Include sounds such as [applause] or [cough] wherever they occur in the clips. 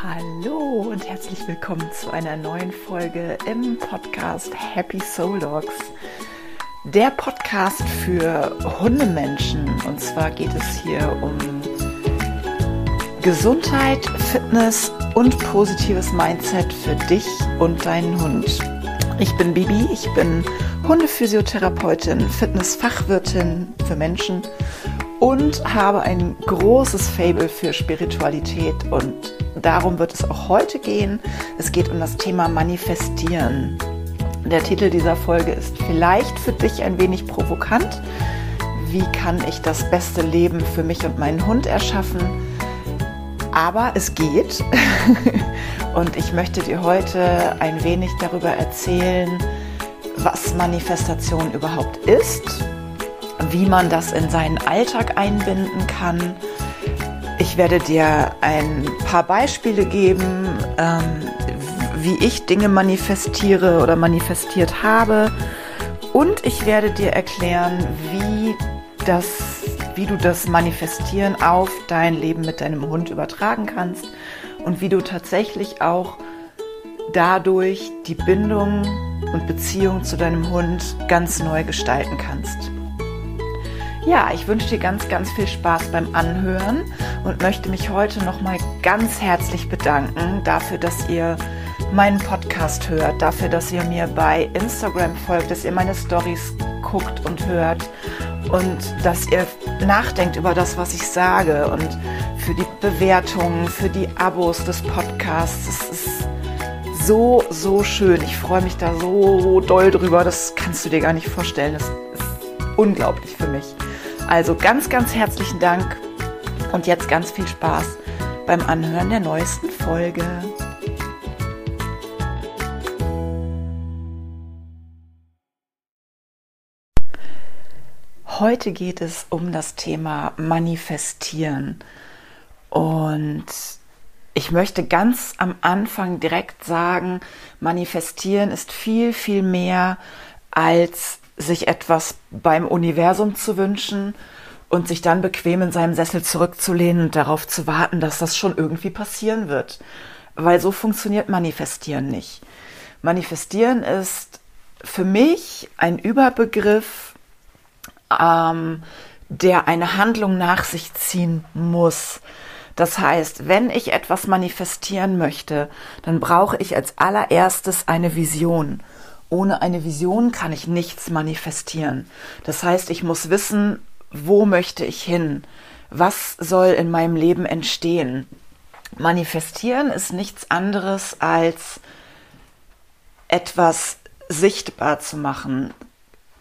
Hallo und herzlich willkommen zu einer neuen Folge im Podcast Happy Soul Dogs. Der Podcast für Hundemenschen. Und zwar geht es hier um Gesundheit, Fitness und positives Mindset für dich und deinen Hund. Ich bin Bibi, ich bin Hundephysiotherapeutin, Fitnessfachwirtin für Menschen und habe ein großes Fable für Spiritualität und darum wird es auch heute gehen. Es geht um das Thema Manifestieren. Der Titel dieser Folge ist vielleicht für dich ein wenig provokant. Wie kann ich das beste Leben für mich und meinen Hund erschaffen? Aber es geht. [laughs] Und ich möchte dir heute ein wenig darüber erzählen, was Manifestation überhaupt ist, wie man das in seinen Alltag einbinden kann. Ich werde dir ein paar Beispiele geben, ähm, wie ich Dinge manifestiere oder manifestiert habe. Und ich werde dir erklären, wie, das, wie du das Manifestieren auf dein Leben mit deinem Hund übertragen kannst und wie du tatsächlich auch dadurch die Bindung und Beziehung zu deinem Hund ganz neu gestalten kannst. Ja, ich wünsche dir ganz, ganz viel Spaß beim Anhören und möchte mich heute nochmal ganz herzlich bedanken dafür, dass ihr meinen Podcast hört, dafür, dass ihr mir bei Instagram folgt, dass ihr meine Stories guckt und hört und dass ihr nachdenkt über das, was ich sage und für die Bewertungen, für die Abos des Podcasts. Es ist so, so schön. Ich freue mich da so doll drüber. Das kannst du dir gar nicht vorstellen. Das ist unglaublich für mich. Also ganz, ganz herzlichen Dank und jetzt ganz viel Spaß beim Anhören der neuesten Folge. Heute geht es um das Thema Manifestieren. Und ich möchte ganz am Anfang direkt sagen, Manifestieren ist viel, viel mehr als sich etwas beim Universum zu wünschen und sich dann bequem in seinem Sessel zurückzulehnen und darauf zu warten, dass das schon irgendwie passieren wird. Weil so funktioniert Manifestieren nicht. Manifestieren ist für mich ein Überbegriff, ähm, der eine Handlung nach sich ziehen muss. Das heißt, wenn ich etwas manifestieren möchte, dann brauche ich als allererstes eine Vision. Ohne eine Vision kann ich nichts manifestieren. Das heißt, ich muss wissen, wo möchte ich hin? Was soll in meinem Leben entstehen? Manifestieren ist nichts anderes als etwas sichtbar zu machen,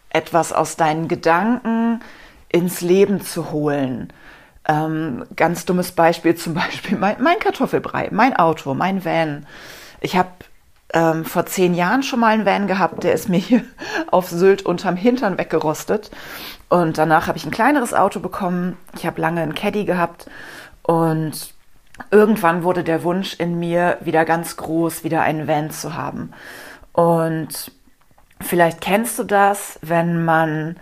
etwas aus deinen Gedanken ins Leben zu holen. Ähm, ganz dummes Beispiel zum Beispiel mein, mein Kartoffelbrei, mein Auto, mein Van. Ich habe ähm, vor zehn Jahren schon mal einen Van gehabt, der ist mir hier [laughs] auf Sylt unterm Hintern weggerostet. Und danach habe ich ein kleineres Auto bekommen. Ich habe lange einen Caddy gehabt und irgendwann wurde der Wunsch in mir wieder ganz groß, wieder einen Van zu haben. Und vielleicht kennst du das, wenn man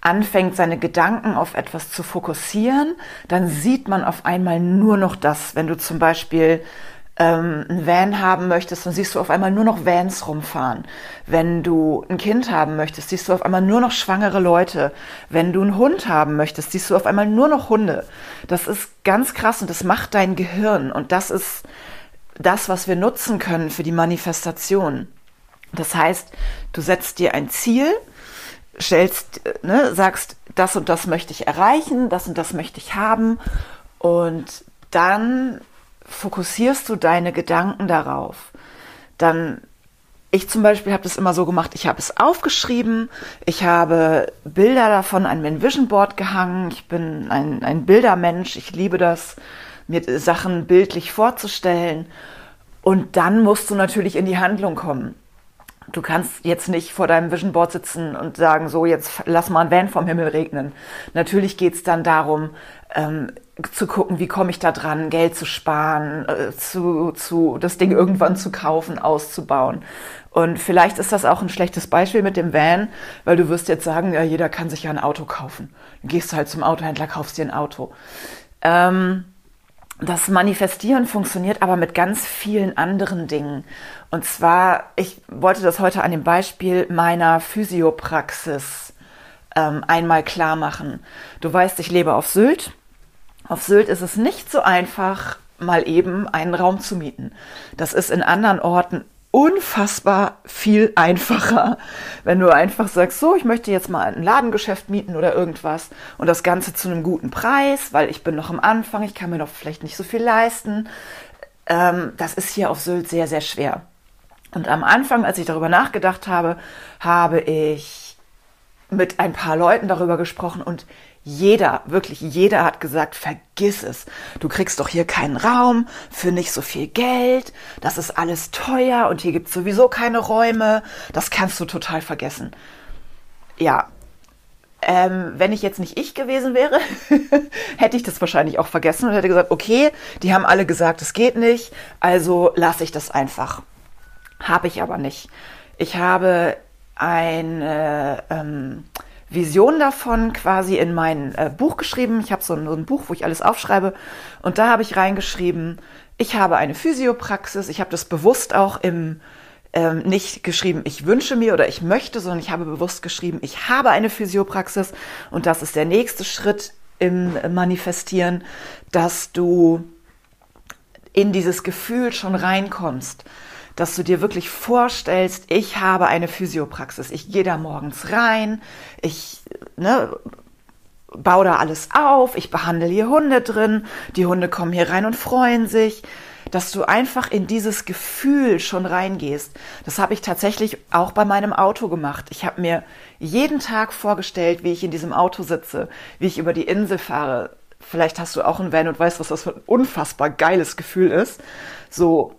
anfängt, seine Gedanken auf etwas zu fokussieren, dann sieht man auf einmal nur noch das. Wenn du zum Beispiel ähm, ein Van haben möchtest, dann siehst du auf einmal nur noch Vans rumfahren. Wenn du ein Kind haben möchtest, siehst du auf einmal nur noch schwangere Leute. Wenn du einen Hund haben möchtest, siehst du auf einmal nur noch Hunde. Das ist ganz krass und das macht dein Gehirn und das ist das, was wir nutzen können für die Manifestation. Das heißt, du setzt dir ein Ziel, stellst, ne, sagst, das und das möchte ich erreichen, das und das möchte ich haben und dann fokussierst du deine Gedanken darauf. Dann, ich zum Beispiel habe das immer so gemacht, ich habe es aufgeschrieben, ich habe Bilder davon an mein Vision Board gehangen, ich bin ein, ein Bildermensch, ich liebe das, mir Sachen bildlich vorzustellen und dann musst du natürlich in die Handlung kommen. Du kannst jetzt nicht vor deinem Vision Board sitzen und sagen, so, jetzt lass mal ein Van vom Himmel regnen. Natürlich geht's dann darum, ähm, zu gucken, wie komme ich da dran, Geld zu sparen, äh, zu, zu, das Ding irgendwann zu kaufen, auszubauen. Und vielleicht ist das auch ein schlechtes Beispiel mit dem Van, weil du wirst jetzt sagen, ja, jeder kann sich ja ein Auto kaufen. Dann gehst du halt zum Autohändler, kaufst dir ein Auto. Ähm, das Manifestieren funktioniert aber mit ganz vielen anderen Dingen. Und zwar, ich wollte das heute an dem Beispiel meiner Physiopraxis ähm, einmal klar machen. Du weißt, ich lebe auf Sylt. Auf Sylt ist es nicht so einfach, mal eben einen Raum zu mieten. Das ist in anderen Orten unfassbar viel einfacher, wenn du einfach sagst, so, ich möchte jetzt mal ein Ladengeschäft mieten oder irgendwas und das Ganze zu einem guten Preis, weil ich bin noch am Anfang, ich kann mir noch vielleicht nicht so viel leisten. Ähm, das ist hier auf Sylt sehr, sehr schwer. Und am Anfang, als ich darüber nachgedacht habe, habe ich mit ein paar Leuten darüber gesprochen und jeder, wirklich jeder hat gesagt, vergiss es. Du kriegst doch hier keinen Raum für nicht so viel Geld. Das ist alles teuer und hier gibt es sowieso keine Räume. Das kannst du total vergessen. Ja, ähm, wenn ich jetzt nicht ich gewesen wäre, [laughs] hätte ich das wahrscheinlich auch vergessen und hätte gesagt, okay, die haben alle gesagt, es geht nicht, also lasse ich das einfach. Habe ich aber nicht. Ich habe eine ähm, Vision davon quasi in mein äh, Buch geschrieben. Ich habe so, so, ein Buch, wo ich alles aufschreibe. Und da habe ich reingeschrieben, ich habe eine Physiopraxis. Ich habe das bewusst auch im ähm, nicht geschrieben, ich wünsche mir oder ich möchte, sondern ich habe bewusst geschrieben, ich habe eine Physiopraxis. Und das ist der nächste Schritt im Manifestieren, dass du in dieses Gefühl schon reinkommst dass du dir wirklich vorstellst, ich habe eine Physiopraxis. Ich gehe da morgens rein, ich ne, baue da alles auf, ich behandle hier Hunde drin, die Hunde kommen hier rein und freuen sich, dass du einfach in dieses Gefühl schon reingehst. Das habe ich tatsächlich auch bei meinem Auto gemacht. Ich habe mir jeden Tag vorgestellt, wie ich in diesem Auto sitze, wie ich über die Insel fahre. Vielleicht hast du auch einen Van und weißt, was das für ein unfassbar geiles Gefühl ist. So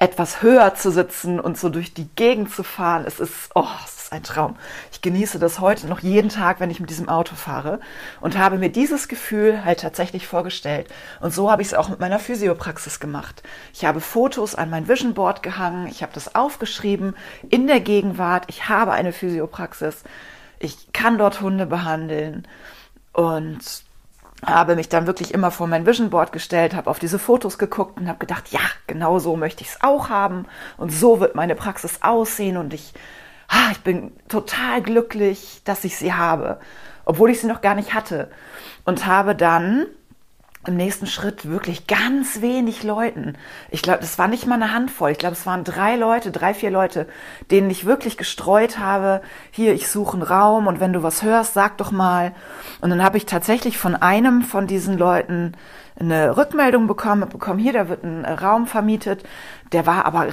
etwas höher zu sitzen und so durch die Gegend zu fahren. Es ist, oh, es ist ein Traum. Ich genieße das heute noch jeden Tag, wenn ich mit diesem Auto fahre und habe mir dieses Gefühl halt tatsächlich vorgestellt. Und so habe ich es auch mit meiner Physiopraxis gemacht. Ich habe Fotos an mein Vision Board gehangen. Ich habe das aufgeschrieben in der Gegenwart. Ich habe eine Physiopraxis. Ich kann dort Hunde behandeln und habe mich dann wirklich immer vor mein Vision Board gestellt, habe auf diese Fotos geguckt und habe gedacht, ja, genau so möchte ich es auch haben und so wird meine Praxis aussehen und ich, ah, ich bin total glücklich, dass ich sie habe, obwohl ich sie noch gar nicht hatte. Und habe dann im nächsten Schritt wirklich ganz wenig Leuten. Ich glaube, das war nicht mal eine Handvoll. Ich glaube, es waren drei Leute, drei, vier Leute, denen ich wirklich gestreut habe. Hier, ich suche einen Raum und wenn du was hörst, sag doch mal. Und dann habe ich tatsächlich von einem von diesen Leuten eine Rückmeldung bekommen, bekommen, hier, da wird ein Raum vermietet. Der war aber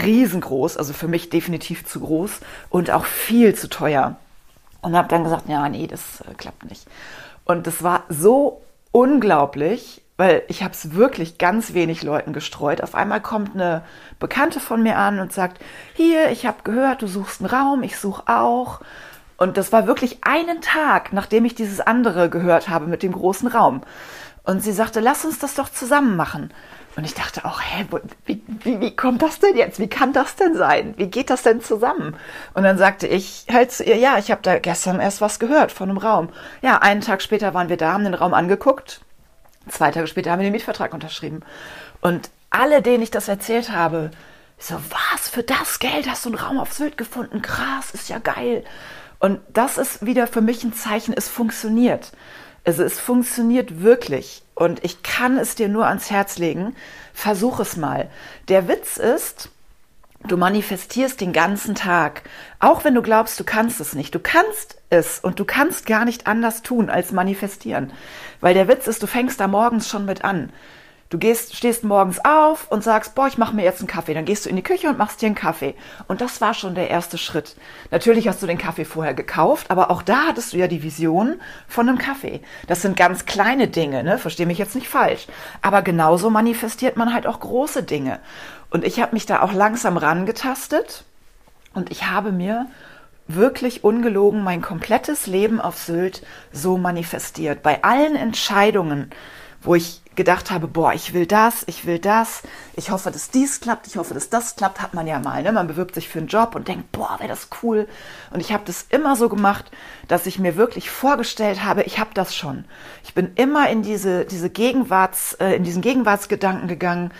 riesengroß, also für mich definitiv zu groß und auch viel zu teuer. Und habe dann gesagt, ja, nee, das äh, klappt nicht. Und das war so unglaublich, weil ich habe es wirklich ganz wenig Leuten gestreut. Auf einmal kommt eine Bekannte von mir an und sagt, hier, ich habe gehört, du suchst einen Raum, ich suche auch. Und das war wirklich einen Tag, nachdem ich dieses andere gehört habe mit dem großen Raum. Und sie sagte, lass uns das doch zusammen machen. Und ich dachte auch, hä, wie, wie, wie kommt das denn jetzt? Wie kann das denn sein? Wie geht das denn zusammen? Und dann sagte ich halt zu ihr, ja, ich habe da gestern erst was gehört von einem Raum. Ja, einen Tag später waren wir da, haben den Raum angeguckt. Zwei Tage später haben wir den Mietvertrag unterschrieben. Und alle, denen ich das erzählt habe, so, was, für das Geld hast du einen Raum auf Sylt gefunden? Krass, ist ja geil. Und das ist wieder für mich ein Zeichen, es funktioniert. Also es funktioniert wirklich und ich kann es dir nur ans Herz legen. Versuch es mal. Der Witz ist, du manifestierst den ganzen Tag, auch wenn du glaubst, du kannst es nicht. Du kannst es und du kannst gar nicht anders tun als manifestieren. Weil der Witz ist, du fängst da morgens schon mit an. Du gehst, stehst morgens auf und sagst, boah, ich mache mir jetzt einen Kaffee. Dann gehst du in die Küche und machst dir einen Kaffee. Und das war schon der erste Schritt. Natürlich hast du den Kaffee vorher gekauft, aber auch da hattest du ja die Vision von einem Kaffee. Das sind ganz kleine Dinge, ne? Versteh mich jetzt nicht falsch. Aber genauso manifestiert man halt auch große Dinge. Und ich habe mich da auch langsam rangetastet und ich habe mir wirklich ungelogen mein komplettes Leben auf Sylt so manifestiert. Bei allen Entscheidungen, wo ich gedacht habe, boah, ich will das, ich will das, ich hoffe, dass dies klappt, ich hoffe, dass das klappt, hat man ja mal. Ne? Man bewirbt sich für einen Job und denkt, boah, wäre das cool. Und ich habe das immer so gemacht, dass ich mir wirklich vorgestellt habe, ich habe das schon. Ich bin immer in diese, diese Gegenwarts, äh, in diesen Gegenwartsgedanken gegangen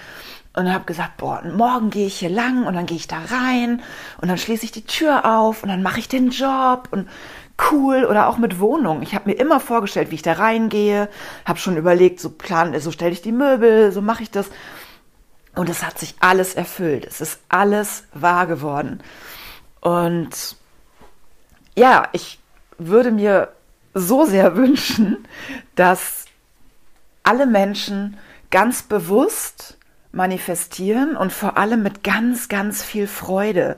und habe gesagt, boah, morgen gehe ich hier lang und dann gehe ich da rein und dann schließe ich die Tür auf und dann mache ich den Job und cool oder auch mit Wohnung. Ich habe mir immer vorgestellt, wie ich da reingehe, habe schon überlegt, so plan, so stelle ich die Möbel, so mache ich das. Und es hat sich alles erfüllt. Es ist alles wahr geworden. Und ja, ich würde mir so sehr [laughs] wünschen, dass alle Menschen ganz bewusst manifestieren und vor allem mit ganz, ganz viel Freude.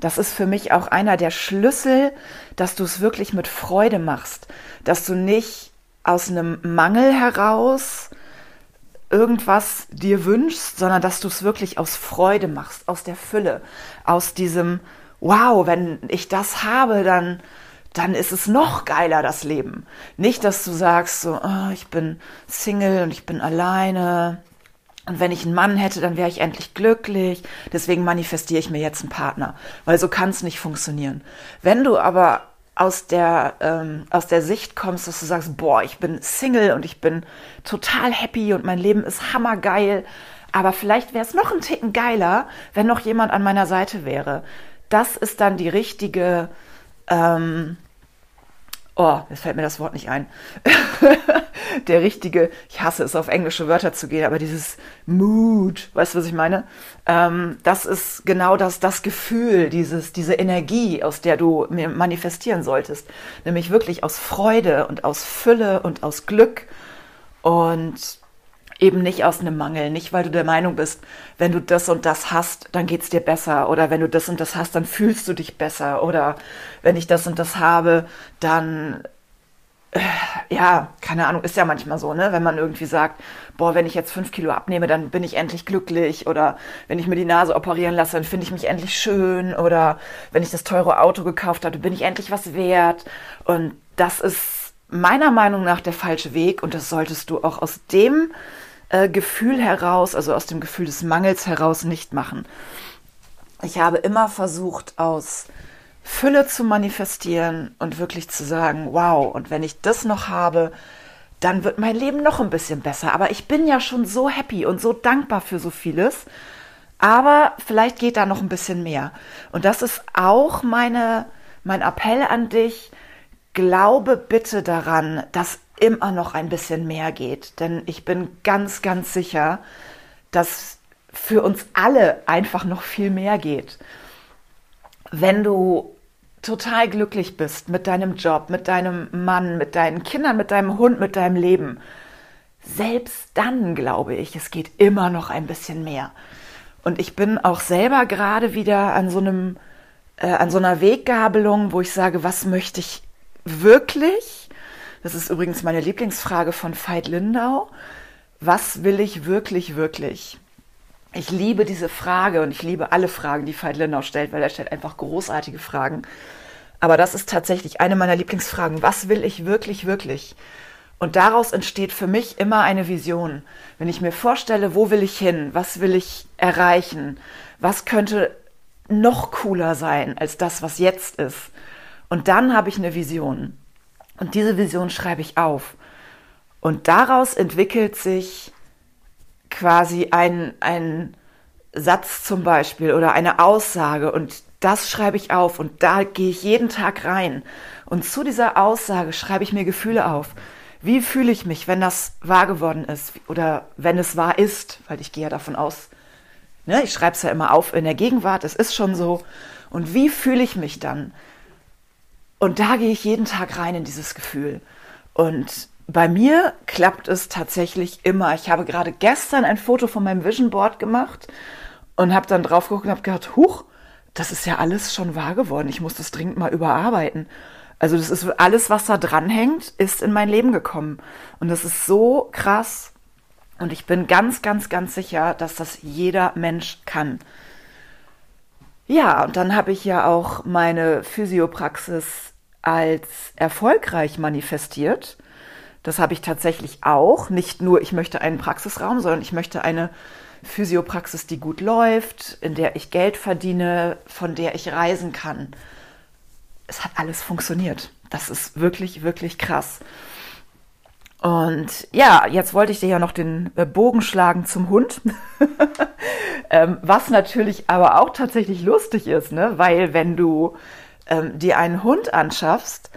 Das ist für mich auch einer der Schlüssel, dass du es wirklich mit Freude machst, dass du nicht aus einem Mangel heraus irgendwas dir wünschst, sondern dass du es wirklich aus Freude machst, aus der Fülle, aus diesem Wow, wenn ich das habe, dann dann ist es noch geiler das Leben. Nicht, dass du sagst so, oh, ich bin Single und ich bin alleine und wenn ich einen Mann hätte, dann wäre ich endlich glücklich. Deswegen manifestiere ich mir jetzt einen Partner, weil so kann es nicht funktionieren. Wenn du aber aus der, ähm, aus der Sicht kommst, dass du sagst, boah, ich bin Single und ich bin total happy und mein Leben ist hammergeil, aber vielleicht wäre es noch ein Ticken geiler, wenn noch jemand an meiner Seite wäre. Das ist dann die richtige, ähm, oh, jetzt fällt mir das Wort nicht ein. [laughs] der richtige, ich hasse es, auf englische Wörter zu gehen, aber dieses Mood, weißt du, was ich meine? Ähm, das ist genau das, das Gefühl, dieses, diese Energie, aus der du mir manifestieren solltest. Nämlich wirklich aus Freude und aus Fülle und aus Glück und eben nicht aus einem Mangel, nicht weil du der Meinung bist, wenn du das und das hast, dann geht's dir besser. Oder wenn du das und das hast, dann fühlst du dich besser. Oder wenn ich das und das habe, dann äh, ja, keine Ahnung, ist ja manchmal so, ne? Wenn man irgendwie sagt, boah, wenn ich jetzt fünf Kilo abnehme, dann bin ich endlich glücklich. Oder wenn ich mir die Nase operieren lasse, dann finde ich mich endlich schön. Oder wenn ich das teure Auto gekauft habe, bin ich endlich was wert. Und das ist meiner Meinung nach der falsche Weg. Und das solltest du auch aus dem äh, Gefühl heraus, also aus dem Gefühl des Mangels heraus nicht machen. Ich habe immer versucht, aus Fülle zu manifestieren und wirklich zu sagen, wow, und wenn ich das noch habe, dann wird mein Leben noch ein bisschen besser. Aber ich bin ja schon so happy und so dankbar für so vieles. Aber vielleicht geht da noch ein bisschen mehr. Und das ist auch meine, mein Appell an dich. Glaube bitte daran, dass immer noch ein bisschen mehr geht. Denn ich bin ganz, ganz sicher, dass für uns alle einfach noch viel mehr geht. Wenn du total glücklich bist mit deinem Job, mit deinem Mann, mit deinen Kindern, mit deinem Hund, mit deinem Leben, selbst dann glaube ich, es geht immer noch ein bisschen mehr. Und ich bin auch selber gerade wieder an so einem, äh, an so einer Weggabelung, wo ich sage, was möchte ich wirklich? Das ist übrigens meine Lieblingsfrage von Veit Lindau. Was will ich wirklich, wirklich? Ich liebe diese Frage und ich liebe alle Fragen, die Veit Lindau stellt, weil er stellt einfach großartige Fragen. Aber das ist tatsächlich eine meiner Lieblingsfragen. Was will ich wirklich, wirklich? Und daraus entsteht für mich immer eine Vision. Wenn ich mir vorstelle, wo will ich hin? Was will ich erreichen? Was könnte noch cooler sein als das, was jetzt ist? Und dann habe ich eine Vision. Und diese Vision schreibe ich auf. Und daraus entwickelt sich quasi ein, ein Satz zum Beispiel oder eine Aussage und das schreibe ich auf und da gehe ich jeden Tag rein. Und zu dieser Aussage schreibe ich mir Gefühle auf. Wie fühle ich mich, wenn das wahr geworden ist oder wenn es wahr ist, weil ich gehe ja davon aus, ne, ich schreibe es ja immer auf in der Gegenwart, es ist schon so. Und wie fühle ich mich dann? Und da gehe ich jeden Tag rein in dieses Gefühl. Und bei mir klappt es tatsächlich immer. Ich habe gerade gestern ein Foto von meinem Vision Board gemacht und habe dann drauf geguckt und habe gedacht, huch, das ist ja alles schon wahr geworden. Ich muss das dringend mal überarbeiten. Also das ist alles, was da dranhängt, ist in mein Leben gekommen. Und das ist so krass. Und ich bin ganz, ganz, ganz sicher, dass das jeder Mensch kann. Ja, und dann habe ich ja auch meine Physiopraxis als erfolgreich manifestiert. Das habe ich tatsächlich auch. Nicht nur, ich möchte einen Praxisraum, sondern ich möchte eine Physiopraxis, die gut läuft, in der ich Geld verdiene, von der ich reisen kann. Es hat alles funktioniert. Das ist wirklich, wirklich krass. Und ja, jetzt wollte ich dir ja noch den äh, Bogen schlagen zum Hund. [laughs] ähm, was natürlich aber auch tatsächlich lustig ist, ne? weil wenn du ähm, dir einen Hund anschaffst,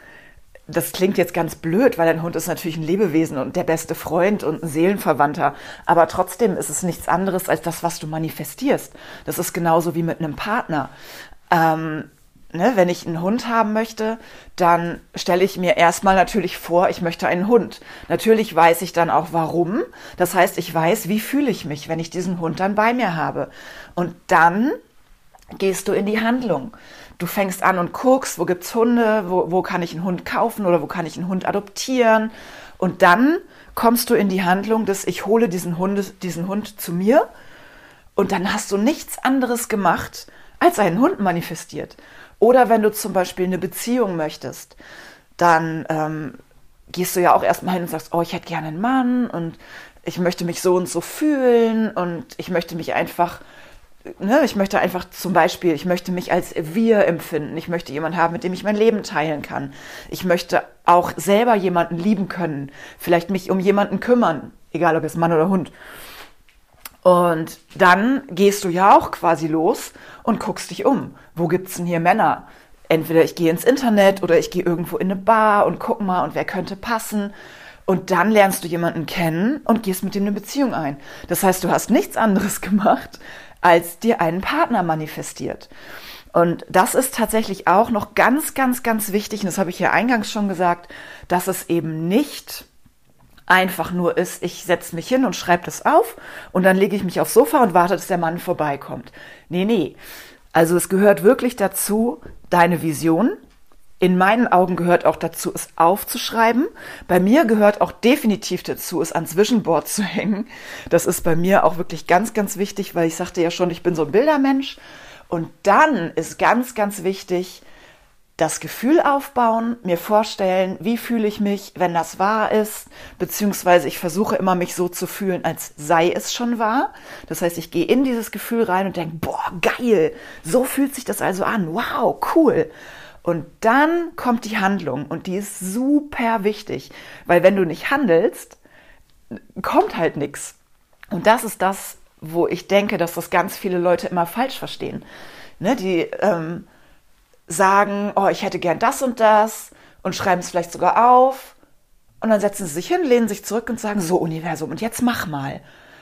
das klingt jetzt ganz blöd, weil ein Hund ist natürlich ein Lebewesen und der beste Freund und ein Seelenverwandter. Aber trotzdem ist es nichts anderes als das, was du manifestierst. Das ist genauso wie mit einem Partner. Ähm, ne, wenn ich einen Hund haben möchte, dann stelle ich mir erstmal natürlich vor, ich möchte einen Hund. Natürlich weiß ich dann auch warum. Das heißt, ich weiß, wie fühle ich mich, wenn ich diesen Hund dann bei mir habe. Und dann gehst du in die Handlung. Du fängst an und guckst, wo gibt's Hunde, wo, wo kann ich einen Hund kaufen oder wo kann ich einen Hund adoptieren. Und dann kommst du in die Handlung, dass ich hole diesen Hund, diesen Hund zu mir. Und dann hast du nichts anderes gemacht, als einen Hund manifestiert. Oder wenn du zum Beispiel eine Beziehung möchtest, dann ähm, gehst du ja auch erstmal hin und sagst, oh, ich hätte gerne einen Mann und ich möchte mich so und so fühlen und ich möchte mich einfach, ne, ich möchte einfach zum Beispiel, ich möchte mich als wir empfinden. Ich möchte jemanden haben, mit dem ich mein Leben teilen kann. Ich möchte auch selber jemanden lieben können, vielleicht mich um jemanden kümmern, egal ob es Mann oder Hund. Und dann gehst du ja auch quasi los und guckst dich um. Wo gibt's denn hier Männer? Entweder ich gehe ins Internet oder ich gehe irgendwo in eine Bar und guck mal und wer könnte passen. Und dann lernst du jemanden kennen und gehst mit dem eine Beziehung ein. Das heißt, du hast nichts anderes [laughs] gemacht, als dir einen Partner manifestiert. Und das ist tatsächlich auch noch ganz, ganz, ganz wichtig, und das habe ich ja eingangs schon gesagt, dass es eben nicht einfach nur ist, ich setze mich hin und schreibe das auf und dann lege ich mich aufs Sofa und warte, dass der Mann vorbeikommt. Nee, nee. Also es gehört wirklich dazu, deine Vision. In meinen Augen gehört auch dazu, es aufzuschreiben. Bei mir gehört auch definitiv dazu, es ans Vision Board zu hängen. Das ist bei mir auch wirklich ganz, ganz wichtig, weil ich sagte ja schon, ich bin so ein Bildermensch. Und dann ist ganz, ganz wichtig, das Gefühl aufbauen, mir vorstellen, wie fühle ich mich, wenn das wahr ist, beziehungsweise ich versuche immer mich so zu fühlen, als sei es schon wahr. Das heißt, ich gehe in dieses Gefühl rein und denke, boah, geil, so fühlt sich das also an, wow, cool. Und dann kommt die Handlung und die ist super wichtig, weil wenn du nicht handelst, kommt halt nichts. Und das ist das, wo ich denke, dass das ganz viele Leute immer falsch verstehen. Ne, die ähm, sagen, oh, ich hätte gern das und das und schreiben es vielleicht sogar auf. Und dann setzen sie sich hin, lehnen sich zurück und sagen, so Universum, und jetzt mach mal.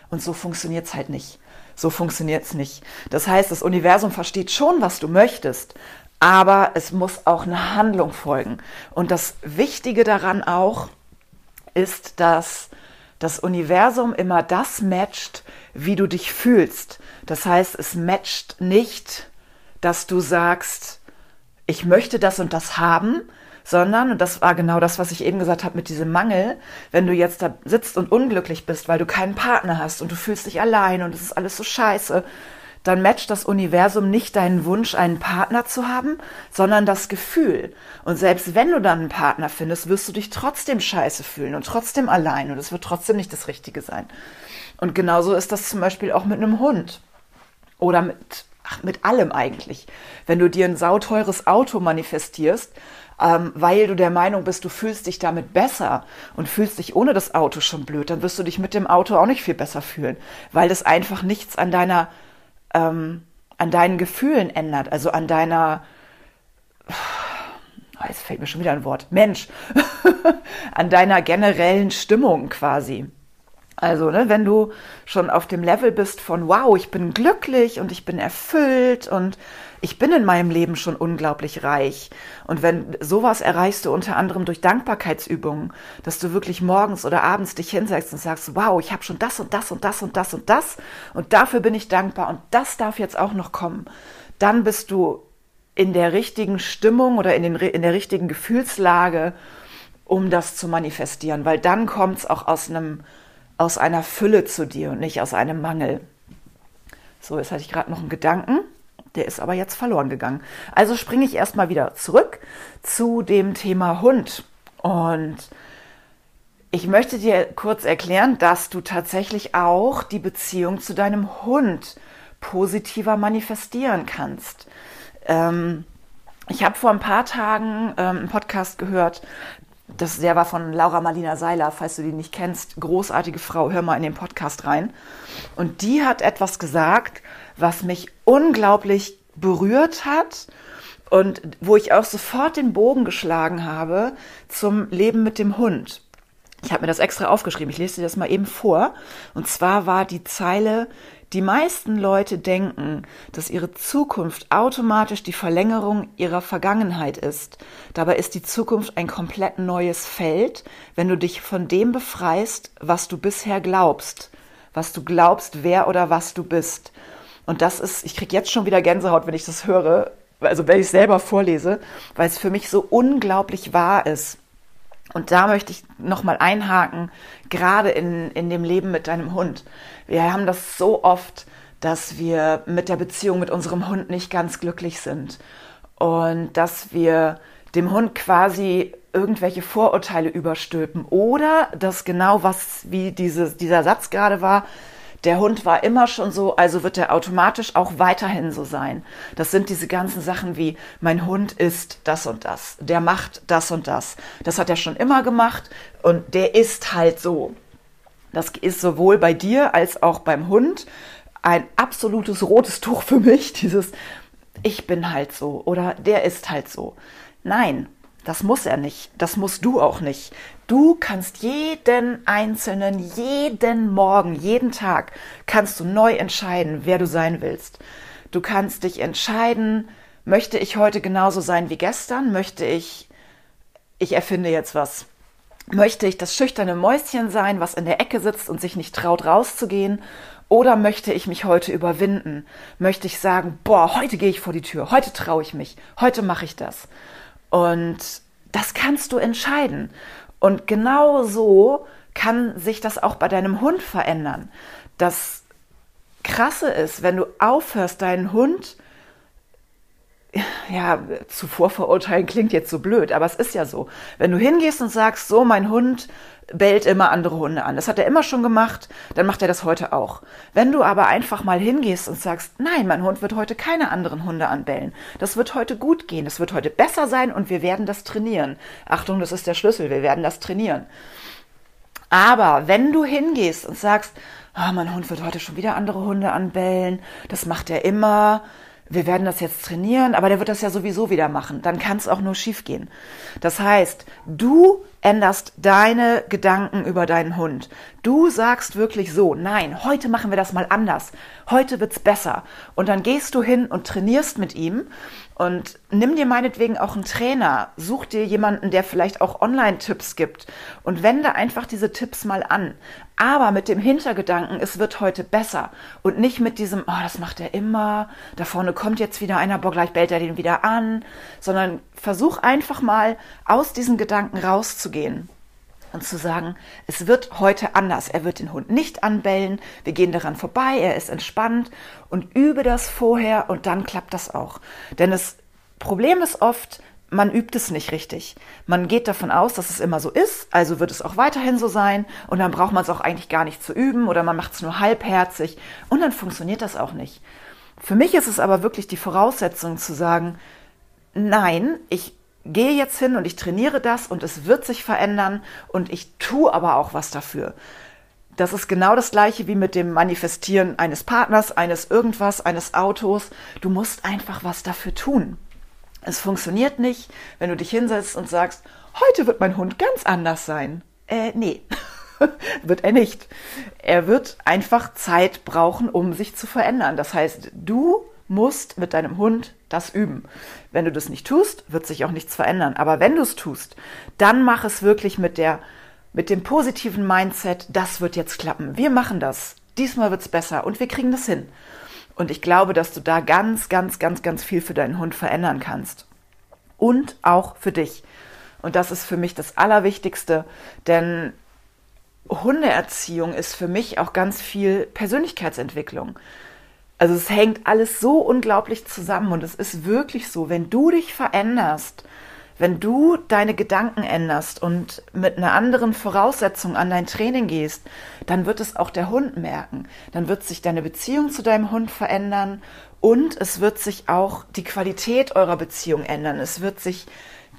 Und so funktioniert es halt nicht. So funktioniert es nicht. Das heißt, das Universum versteht schon, was du möchtest, aber es muss auch eine Handlung folgen. Und das Wichtige daran auch ist, dass das Universum immer das matcht, wie du dich fühlst. Das heißt, es matcht nicht, dass du sagst, ich möchte das und das haben, sondern, und das war genau das, was ich eben gesagt habe mit diesem Mangel, wenn du jetzt da sitzt und unglücklich bist, weil du keinen Partner hast und du fühlst dich allein und es ist alles so scheiße, dann matcht das Universum nicht deinen Wunsch, einen Partner zu haben, sondern das Gefühl. Und selbst wenn du dann einen Partner findest, wirst du dich trotzdem scheiße fühlen und trotzdem allein und es wird trotzdem nicht das Richtige sein. Und genauso ist das zum Beispiel auch mit einem Hund oder mit ach, mit allem eigentlich. Wenn du dir ein sauteures Auto manifestierst, ähm, weil du der Meinung bist, du fühlst dich damit besser und fühlst dich ohne das Auto schon blöd, dann wirst du dich mit dem Auto auch nicht viel besser fühlen, weil das einfach nichts an deiner, ähm, an deinen Gefühlen ändert, also an deiner, oh, jetzt fällt mir schon wieder ein Wort, Mensch, [laughs] an deiner generellen Stimmung quasi. Also, ne, wenn du schon auf dem Level bist von, wow, ich bin glücklich und ich bin erfüllt und ich bin in meinem Leben schon unglaublich reich. Und wenn sowas erreichst du unter anderem durch Dankbarkeitsübungen, dass du wirklich morgens oder abends dich hinsetzt und sagst, wow, ich habe schon das und das und das und das und das und dafür bin ich dankbar und das darf jetzt auch noch kommen. Dann bist du in der richtigen Stimmung oder in, den, in der richtigen Gefühlslage, um das zu manifestieren, weil dann kommt es auch aus einem aus einer Fülle zu dir und nicht aus einem Mangel. So, jetzt hatte ich gerade noch einen Gedanken, der ist aber jetzt verloren gegangen. Also springe ich erstmal wieder zurück zu dem Thema Hund. Und Ich möchte dir kurz erklären, dass du tatsächlich auch die Beziehung zu deinem Hund positiver manifestieren kannst. Ähm, ich habe vor ein paar Tagen ähm, einen Podcast gehört, das, der war von Laura Marlina Seiler, falls du die nicht kennst. Großartige Frau, hör mal in den Podcast rein. Und die hat etwas gesagt, was mich unglaublich berührt hat und wo ich auch sofort den Bogen geschlagen habe zum Leben mit dem Hund. Ich habe mir das extra aufgeschrieben. Ich lese dir das mal eben vor. Und zwar war die Zeile, die meisten Leute denken, dass ihre Zukunft automatisch die Verlängerung ihrer Vergangenheit ist. Dabei ist die Zukunft ein komplett neues Feld, wenn du dich von dem befreist, was du bisher glaubst, was du glaubst, wer oder was du bist. Und das ist, ich krieg jetzt schon wieder Gänsehaut, wenn ich das höre, also wenn ich es selber vorlese, weil es für mich so unglaublich wahr ist. Und da möchte ich nochmal einhaken, gerade in, in dem Leben mit deinem Hund. Wir haben das so oft, dass wir mit der Beziehung mit unserem Hund nicht ganz glücklich sind. Und dass wir dem Hund quasi irgendwelche Vorurteile überstülpen. Oder dass genau was, wie dieses, dieser Satz gerade war, der Hund war immer schon so, also wird er automatisch auch weiterhin so sein. Das sind diese ganzen Sachen wie, mein Hund ist das und das, der macht das und das. Das hat er schon immer gemacht und der ist halt so. Das ist sowohl bei dir als auch beim Hund ein absolutes rotes Tuch für mich, [laughs] dieses ich bin halt so oder der ist halt so. Nein, das muss er nicht. Das musst du auch nicht. Du kannst jeden einzelnen, jeden Morgen, jeden Tag, kannst du neu entscheiden, wer du sein willst. Du kannst dich entscheiden, möchte ich heute genauso sein wie gestern? Möchte ich, ich erfinde jetzt was. Möchte ich das schüchterne Mäuschen sein, was in der Ecke sitzt und sich nicht traut rauszugehen? Oder möchte ich mich heute überwinden? Möchte ich sagen, boah, heute gehe ich vor die Tür, heute traue ich mich, heute mache ich das. Und das kannst du entscheiden. Und genau so kann sich das auch bei deinem Hund verändern. Das Krasse ist, wenn du aufhörst, deinen Hund ja, zuvor verurteilen klingt jetzt so blöd, aber es ist ja so. Wenn du hingehst und sagst, so, mein Hund bellt immer andere Hunde an. Das hat er immer schon gemacht, dann macht er das heute auch. Wenn du aber einfach mal hingehst und sagst, nein, mein Hund wird heute keine anderen Hunde anbellen. Das wird heute gut gehen, das wird heute besser sein und wir werden das trainieren. Achtung, das ist der Schlüssel, wir werden das trainieren. Aber wenn du hingehst und sagst, oh, mein Hund wird heute schon wieder andere Hunde anbellen, das macht er immer, wir werden das jetzt trainieren, aber der wird das ja sowieso wieder machen. Dann kann es auch nur schiefgehen. Das heißt, du änderst deine Gedanken über deinen Hund. Du sagst wirklich so, nein, heute machen wir das mal anders. Heute wird's besser. Und dann gehst du hin und trainierst mit ihm und nimm dir meinetwegen auch einen Trainer, such dir jemanden, der vielleicht auch Online-Tipps gibt. Und wende einfach diese Tipps mal an. Aber mit dem Hintergedanken, es wird heute besser. Und nicht mit diesem, oh, das macht er immer, da vorne kommt jetzt wieder einer, boah, gleich bellt er den wieder an, sondern versuch einfach mal aus diesen Gedanken rauszugehen und zu sagen, es wird heute anders. Er wird den Hund nicht anbellen, wir gehen daran vorbei, er ist entspannt und übe das vorher und dann klappt das auch. Denn das Problem ist oft, man übt es nicht richtig. Man geht davon aus, dass es immer so ist, also wird es auch weiterhin so sein und dann braucht man es auch eigentlich gar nicht zu üben oder man macht es nur halbherzig und dann funktioniert das auch nicht. Für mich ist es aber wirklich die Voraussetzung zu sagen, nein, ich gehe jetzt hin und ich trainiere das und es wird sich verändern und ich tue aber auch was dafür. Das ist genau das gleiche wie mit dem Manifestieren eines Partners, eines irgendwas, eines Autos. Du musst einfach was dafür tun. Es funktioniert nicht, wenn du dich hinsetzt und sagst, heute wird mein Hund ganz anders sein. Äh, nee, [laughs] wird er nicht. Er wird einfach Zeit brauchen, um sich zu verändern. Das heißt, du musst mit deinem Hund das üben. Wenn du das nicht tust, wird sich auch nichts verändern. Aber wenn du es tust, dann mach es wirklich mit der, mit dem positiven Mindset, das wird jetzt klappen. Wir machen das. Diesmal wird es besser und wir kriegen das hin. Und ich glaube, dass du da ganz, ganz, ganz, ganz viel für deinen Hund verändern kannst. Und auch für dich. Und das ist für mich das Allerwichtigste, denn Hundeerziehung ist für mich auch ganz viel Persönlichkeitsentwicklung. Also es hängt alles so unglaublich zusammen und es ist wirklich so, wenn du dich veränderst, Wenn du deine Gedanken änderst und mit einer anderen Voraussetzung an dein Training gehst, dann wird es auch der Hund merken. Dann wird sich deine Beziehung zu deinem Hund verändern und es wird sich auch die Qualität eurer Beziehung ändern. Es wird sich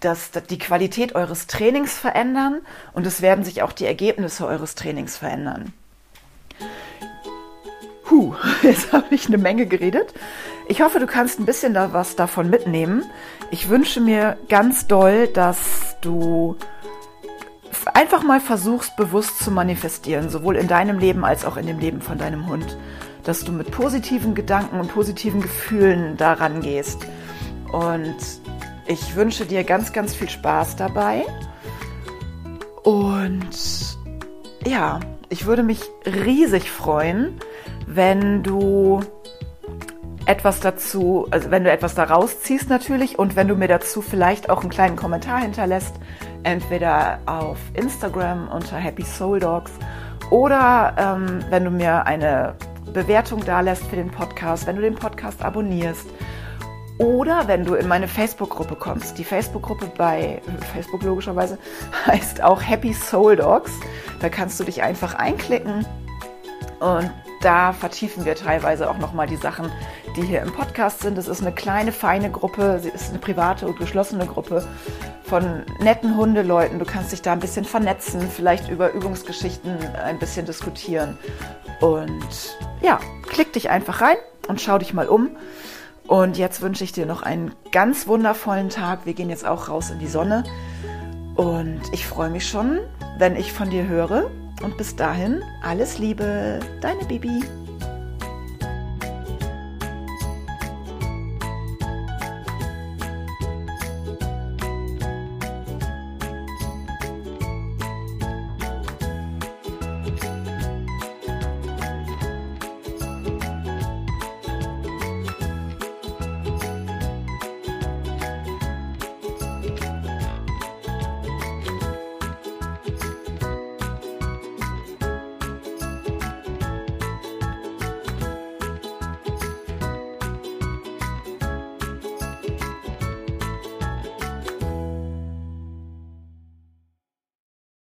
das, die Qualität eures Trainings verändern und es werden sich auch die Ergebnisse eures Trainings verändern. Puh, [laughs] jetzt habe ich eine Menge geredet. Ich hoffe, du kannst ein bisschen da was davon mitnehmen. Ich wünsche mir ganz doll, dass du einfach mal versuchst, bewusst zu manifestieren, sowohl in deinem Leben als auch in dem Leben von deinem Hund. Dass du mit positiven Gedanken und positiven Gefühlen daran gehst. Und ich wünsche dir ganz, ganz viel Spaß dabei. Und ja, ich würde mich riesig freuen, wenn du etwas dazu, also wenn du etwas daraus ziehst natürlich und wenn du mir dazu vielleicht auch einen kleinen Kommentar hinterlässt, entweder auf Instagram unter Happy Soul Dogs oder ähm, wenn du mir eine Bewertung da lässt für den Podcast, wenn du den Podcast abonnierst oder wenn du in meine Facebook-Gruppe kommst. Die Facebook-Gruppe bei Facebook logischerweise [laughs] heißt auch Happy Soul Dogs. Da kannst du dich einfach einklicken und da vertiefen wir teilweise auch nochmal die Sachen, die hier im Podcast sind. Es ist eine kleine, feine Gruppe, sie ist eine private und geschlossene Gruppe von netten Hundeleuten. Du kannst dich da ein bisschen vernetzen, vielleicht über Übungsgeschichten ein bisschen diskutieren. Und ja, klick dich einfach rein und schau dich mal um. Und jetzt wünsche ich dir noch einen ganz wundervollen Tag. Wir gehen jetzt auch raus in die Sonne. Und ich freue mich schon, wenn ich von dir höre. Und bis dahin, alles Liebe, deine Bibi.